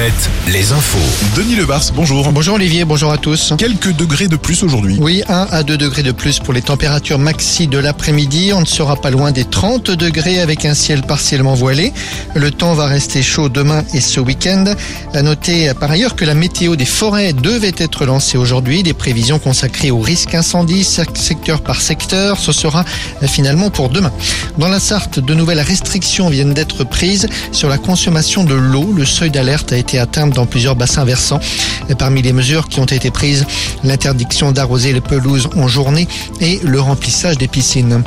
Alouette, les infos. Denis Lebars, bonjour. Bonjour Olivier, bonjour à tous. Quelques degrés de plus aujourd'hui. Oui, 1 à 2 degrés de plus pour les températures maxi de l'après-midi. On ne sera pas loin des 30 degrés avec un ciel partiellement voilé. Le temps va rester chaud demain et ce week-end. À noter par ailleurs que la météo des forêts devait être lancée aujourd'hui. Des prévisions consacrées au risque incendie, secteur par secteur. Ce sera finalement pour demain. Dans la Sarthe, de nouvelles restrictions viennent d'être prises sur la consommation de l'eau. Le seuil d'alerte a été atteint dans plusieurs bassins versants. Et parmi les mesures qui ont été prises, l'interdiction d'arroser les pelouses en journée et le remplissage des piscines.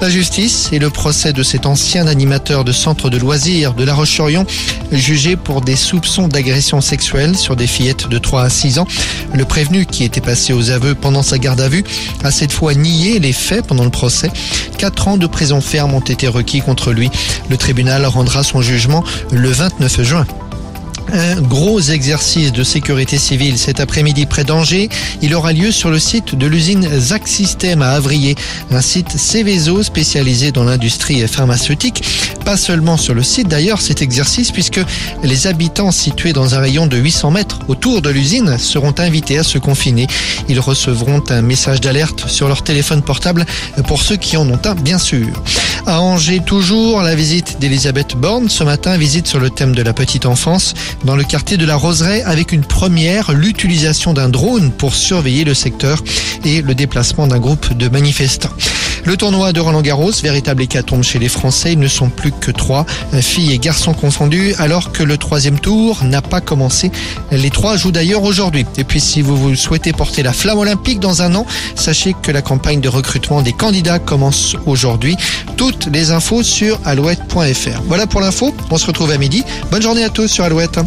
La justice et le procès de cet ancien animateur de centre de loisirs de La Roche-sur-Yon, jugé pour des soupçons d'agression sexuelle sur des fillettes de 3 à 6 ans. Le prévenu, qui était passé aux aveux pendant sa garde à vue, a cette fois nié les faits pendant le procès. Quatre ans de prison ferme ont été requis contre lui. Le tribunal rendra son jugement le 29 juin. Un gros exercice de sécurité civile cet après-midi près d'Angers. Il aura lieu sur le site de l'usine Zac System à Avrier, un site Céveso spécialisé dans l'industrie pharmaceutique. Pas seulement sur le site d'ailleurs cet exercice puisque les habitants situés dans un rayon de 800 mètres autour de l'usine seront invités à se confiner. Ils recevront un message d'alerte sur leur téléphone portable pour ceux qui en ont un bien sûr. À Angers toujours, la visite d'Elisabeth Borne ce matin, visite sur le thème de la petite enfance dans le quartier de la Roseraie avec une première, l'utilisation d'un drone pour surveiller le secteur et le déplacement d'un groupe de manifestants. Le tournoi de Roland Garros, véritable hécatombe chez les Français, ils ne sont plus que trois, filles et garçons confondus, alors que le troisième tour n'a pas commencé. Les trois jouent d'ailleurs aujourd'hui. Et puis si vous, vous souhaitez porter la flamme olympique dans un an, sachez que la campagne de recrutement des candidats commence aujourd'hui. Toutes les infos sur alouette.fr. Voilà pour l'info, on se retrouve à midi. Bonne journée à tous sur Alouette.